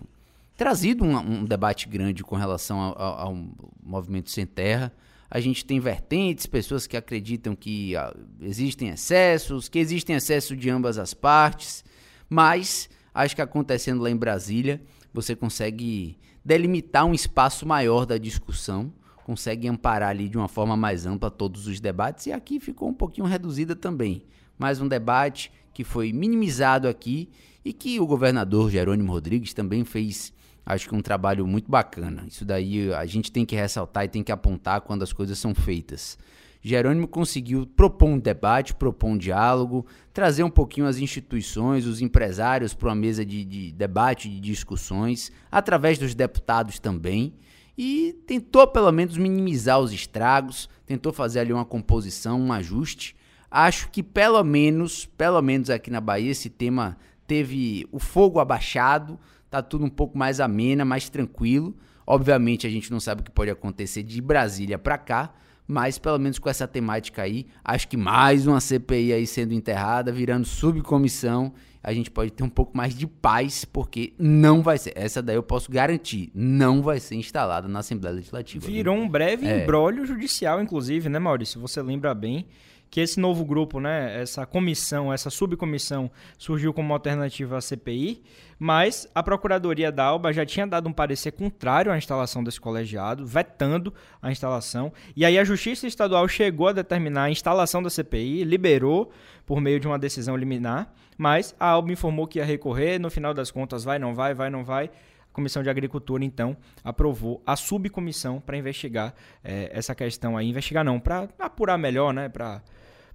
trazido um, um debate grande com relação ao, movimento sem terra. A gente tem vertentes, pessoas que acreditam que ah, existem excessos, que existem excessos de ambas as partes, mas acho que acontecendo lá em Brasília, você consegue delimitar um espaço maior da discussão, consegue amparar ali de uma forma mais ampla todos os debates, e aqui ficou um pouquinho reduzida também. Mais um debate que foi minimizado aqui e que o governador Jerônimo Rodrigues também fez, acho que um trabalho muito bacana. Isso daí a gente tem que ressaltar e tem que apontar quando as coisas são feitas. Jerônimo conseguiu propor um debate, propor um diálogo, trazer um pouquinho as instituições, os empresários para uma mesa de, de debate, de discussões, através dos deputados também, e tentou pelo menos minimizar os estragos, tentou fazer ali uma composição, um ajuste. Acho que pelo menos, pelo menos aqui na Bahia, esse tema teve o fogo abaixado, tá tudo um pouco mais amena, mais tranquilo. Obviamente a gente não sabe o que pode acontecer de Brasília para cá, mas pelo menos com essa temática aí, acho que mais uma CPI aí sendo enterrada, virando subcomissão, a gente pode ter um pouco mais de paz, porque não vai ser, essa daí eu posso garantir, não vai ser instalada na Assembleia Legislativa. Virou viu? um breve é. embrólio judicial, inclusive, né, Maurício? Você lembra bem que esse novo grupo, né, essa comissão, essa subcomissão surgiu como alternativa à CPI, mas a Procuradoria da Alba já tinha dado um parecer contrário à instalação desse colegiado, vetando a instalação, e aí a Justiça Estadual chegou a determinar a instalação da CPI, liberou por meio de uma decisão liminar, mas a Alba informou que ia recorrer, no final das contas vai, não vai, vai, não vai, Comissão de Agricultura, então, aprovou a subcomissão para investigar é, essa questão aí. Investigar não, para apurar melhor, né? Para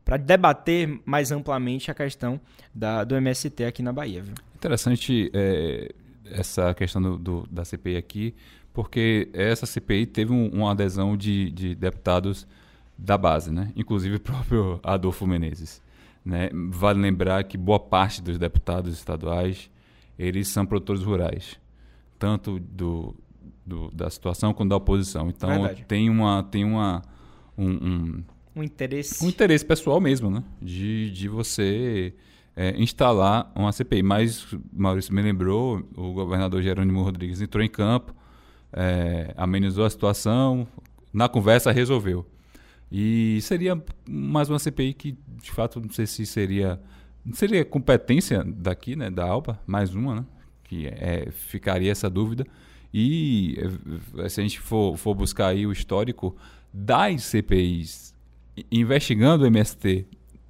para debater mais amplamente a questão da, do MST aqui na Bahia. Viu? Interessante é, essa questão do, do, da CPI aqui, porque essa CPI teve um, uma adesão de, de, deputados da base, né? inclusive o próprio Adolfo Menezes. Né? Vale lembrar que boa parte dos deputados estaduais eles são produtores rurais, tanto do, do da situação quanto da oposição. Então Verdade. tem uma tem uma um, um, um, interesse um interesse pessoal mesmo, né? De, de você é, instalar uma CPI. Mas Maurício me lembrou, o governador Jerônimo Rodrigues entrou em campo, é, amenizou a situação, na conversa resolveu. E seria mais uma CPI que, de fato, não sei se seria seria competência daqui, né, da Alba, mais uma, né, que é, ficaria essa dúvida. E eh, se a gente for, for buscar aí o histórico das CPIs investigando o MST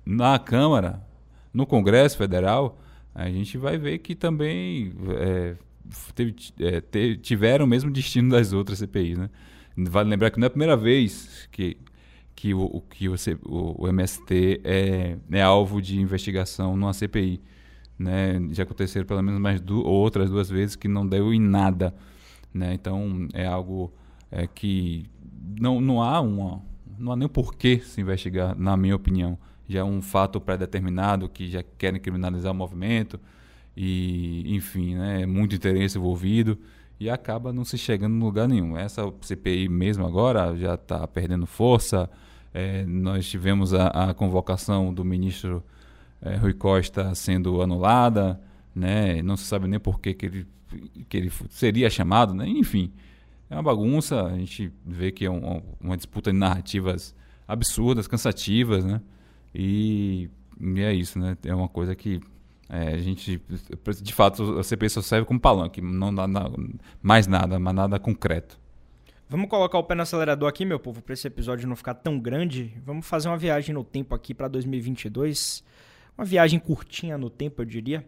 na Câmara, no Congresso Federal, a gente vai ver que também é, teve, é, tiveram o mesmo destino das outras CPIs. Né? Vale lembrar que não é a primeira vez que que o, que o, o, o MST é, é alvo de investigação numa CPI. Né? Já aconteceram pelo menos mais du outras duas vezes que não deu em nada. Né? Então é algo é, que não, não há uma não há nem porquê se investigar, na minha opinião. Já é um fato pré-determinado que já querem criminalizar o movimento e, enfim, né, é muito interesse envolvido e acaba não se chegando em lugar nenhum. Essa CPI mesmo agora já está perdendo força, é, nós tivemos a, a, convocação do ministro é, Rui Costa sendo anulada, né? não se sabe nem por que, que, ele, que ele seria chamado, né? enfim. É uma bagunça, a gente vê que é um, uma disputa de narrativas absurdas, cansativas, né? E, e é isso, né? É uma coisa que é, a gente, de fato, a CPI só serve como palanque, não dá mais nada, mas nada concreto. Vamos colocar o pé no acelerador aqui, meu povo, para esse episódio não ficar tão grande. Vamos fazer uma viagem no tempo aqui para 2022. Uma viagem curtinha no tempo, eu diria.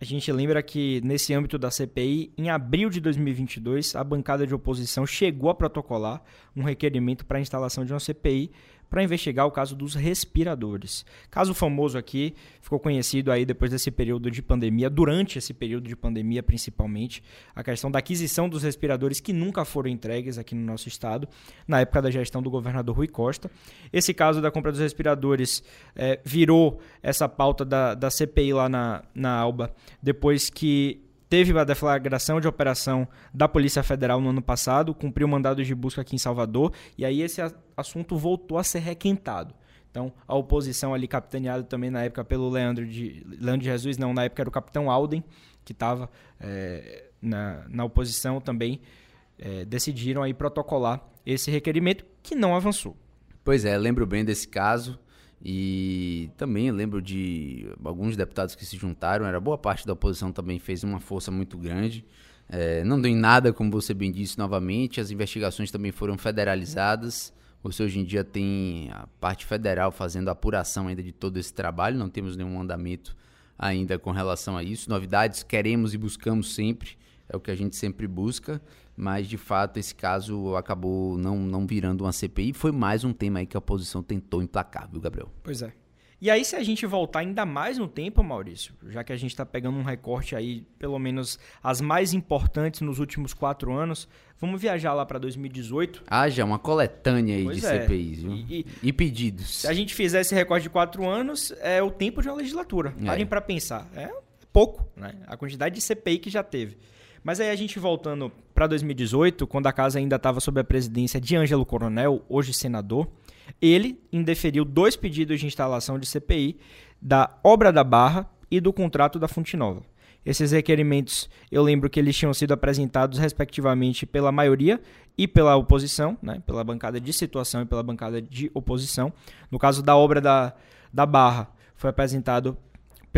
A gente lembra que nesse âmbito da CPI, em abril de 2022, a bancada de oposição chegou a protocolar um requerimento para a instalação de uma CPI para investigar o caso dos respiradores. Caso famoso aqui, ficou conhecido aí depois desse período de pandemia, durante esse período de pandemia principalmente, a questão da aquisição dos respiradores que nunca foram entregues aqui no nosso estado, na época da gestão do governador Rui Costa. Esse caso da compra dos respiradores é, virou essa pauta da, da CPI lá na, na Alba, depois que teve a deflagração de operação da Polícia Federal no ano passado, cumpriu mandados de busca aqui em Salvador, e aí esse assunto voltou a ser requentado. Então, a oposição ali capitaneada também na época pelo Leandro de, Leandro de Jesus, não, na época era o capitão Alden, que estava é, na, na oposição também, é, decidiram aí protocolar esse requerimento que não avançou. Pois é, lembro bem desse caso. E também lembro de alguns deputados que se juntaram, era boa parte da oposição também fez uma força muito grande. É, não deu em nada, como você bem disse novamente, as investigações também foram federalizadas. Você hoje em dia tem a parte federal fazendo a apuração ainda de todo esse trabalho, não temos nenhum andamento ainda com relação a isso. Novidades queremos e buscamos sempre, é o que a gente sempre busca mas de fato esse caso acabou não, não virando uma CPI. Foi mais um tema aí que a oposição tentou emplacar, viu, Gabriel? Pois é. E aí, se a gente voltar ainda mais no tempo, Maurício, já que a gente está pegando um recorte aí, pelo menos as mais importantes nos últimos quatro anos, vamos viajar lá para 2018. Ah, já uma coletânea aí pois de é. CPIs, viu? E, e, pedidos. Se a gente fizer esse recorte de quatro anos, é o tempo de uma legislatura. É. Parem para pensar. É pouco, né? A quantidade de CPI que já teve. Mas aí a gente voltando para 2018, quando a casa ainda estava sob a presidência de Ângelo Coronel, hoje senador, ele indeferiu dois pedidos de instalação de CPI da obra da Barra e do contrato da Fonte Nova. Esses requerimentos, eu lembro que eles tinham sido apresentados respectivamente pela maioria e pela oposição, né, pela bancada de situação e pela bancada de oposição. No caso da obra da, da Barra, foi apresentado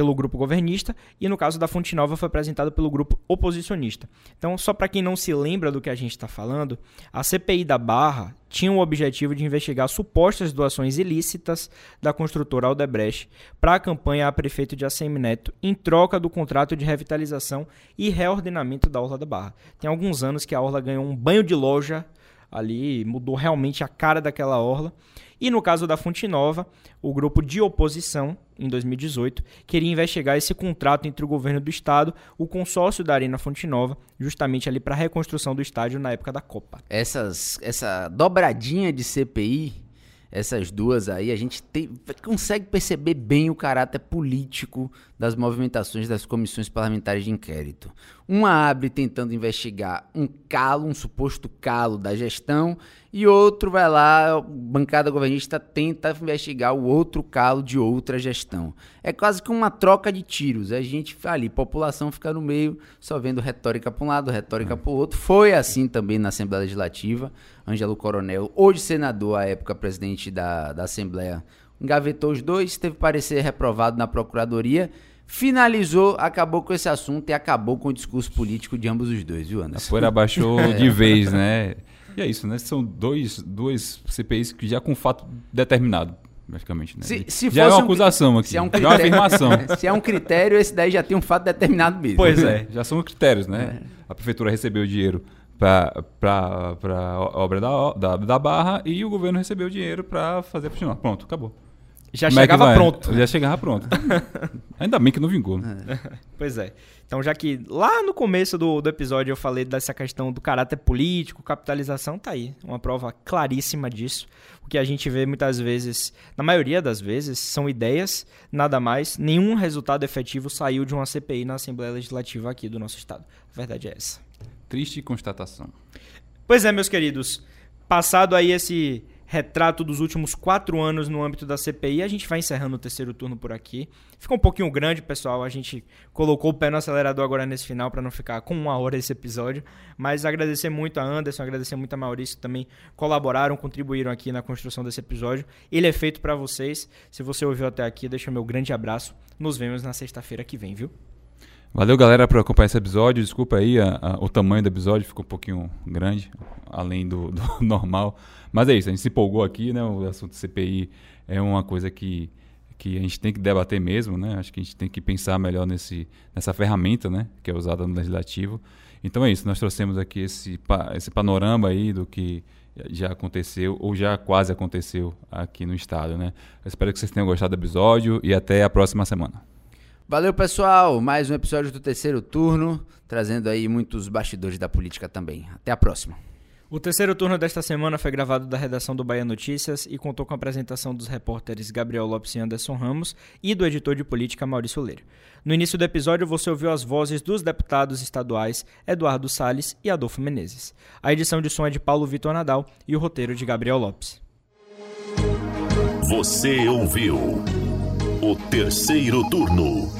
pelo grupo governista e no caso da Fonte Nova foi apresentado pelo grupo oposicionista. Então, só para quem não se lembra do que a gente está falando, a CPI da Barra tinha o objetivo de investigar supostas doações ilícitas da construtora Aldebrecht para a campanha a prefeito de ACM Neto em troca do contrato de revitalização e reordenamento da Orla da Barra. Tem alguns anos que a Orla ganhou um banho de loja ali, mudou realmente a cara daquela orla. E no caso da Fonte Nova, o grupo de oposição, em 2018, queria investigar esse contrato entre o governo do estado, o consórcio da Arena Fonte Nova, justamente ali para a reconstrução do estádio na época da Copa. Essas, essa dobradinha de CPI essas duas aí, a gente tem, consegue perceber bem o caráter político das movimentações das comissões parlamentares de inquérito. Uma abre tentando investigar um calo, um suposto calo da gestão, e outro vai lá, a bancada governista tenta investigar o outro calo de outra gestão. É quase que uma troca de tiros. A gente ali, população fica no meio, só vendo retórica para um lado, retórica para o outro. Foi assim também na Assembleia Legislativa. Ângelo Coronel, hoje senador, à época presidente da, da Assembleia, engavetou os dois, teve parecer reprovado na Procuradoria finalizou, acabou com esse assunto e acabou com o discurso político de ambos os dois, viu, Anderson? A poeira abaixou *laughs* é. de vez, né? E é isso, né? São dois, dois CPIs que já com fato determinado, praticamente, né? Se, se já é uma acusação aqui, se é um critério, já é uma afirmação. *laughs* se é um critério, esse daí já tem um fato determinado mesmo. Pois é, *laughs* já são critérios, né? É. A prefeitura recebeu o dinheiro para a obra da, da, da Barra e o governo recebeu o dinheiro para fazer funcionar. Pronto, acabou. Já Como é chegava é pronto. Já chegava pronto. *laughs* Ainda bem que não vingou. Né? Pois é. Então, já que lá no começo do, do episódio eu falei dessa questão do caráter político, capitalização, tá aí. Uma prova claríssima disso. O que a gente vê muitas vezes, na maioria das vezes, são ideias, nada mais. Nenhum resultado efetivo saiu de uma CPI na Assembleia Legislativa aqui do nosso estado. A verdade é essa. Triste constatação. Pois é, meus queridos. Passado aí esse retrato dos últimos quatro anos no âmbito da CPI. A gente vai encerrando o terceiro turno por aqui. Ficou um pouquinho grande, pessoal. A gente colocou o pé no acelerador agora nesse final para não ficar com uma hora esse episódio. Mas agradecer muito a Anderson, agradecer muito a Maurício que também colaboraram, contribuíram aqui na construção desse episódio. Ele é feito para vocês. Se você ouviu até aqui, deixa o meu grande abraço. Nos vemos na sexta-feira que vem, viu? Valeu, galera, por acompanhar esse episódio. Desculpa aí, a, a, o tamanho do episódio ficou um pouquinho grande, além do, do, *laughs* normal. Mas é isso, a gente se empolgou aqui, né? O assunto CPI é uma coisa que, que a gente tem que debater mesmo, né? Acho que a gente tem que pensar melhor nesse, nessa ferramenta, né? Que é usada no legislativo. Então é isso, nós trouxemos aqui esse, esse panorama aí do que já aconteceu ou já quase aconteceu aqui no estado, né? Eu espero que vocês tenham gostado do episódio e até a próxima semana. Valeu, pessoal. Mais um episódio do terceiro turno, trazendo aí muitos bastidores da política também. Até a próxima. O terceiro turno desta semana foi gravado da redação do Bahia Notícias e contou com a apresentação dos repórteres Gabriel Lopes e Anderson Ramos e do editor de política Maurício Leiro. No início do episódio, você ouviu as vozes dos deputados estaduais Eduardo Salles e Adolfo Menezes. A edição de som é de Paulo Vitor Nadal e o roteiro de Gabriel Lopes. Você ouviu o terceiro turno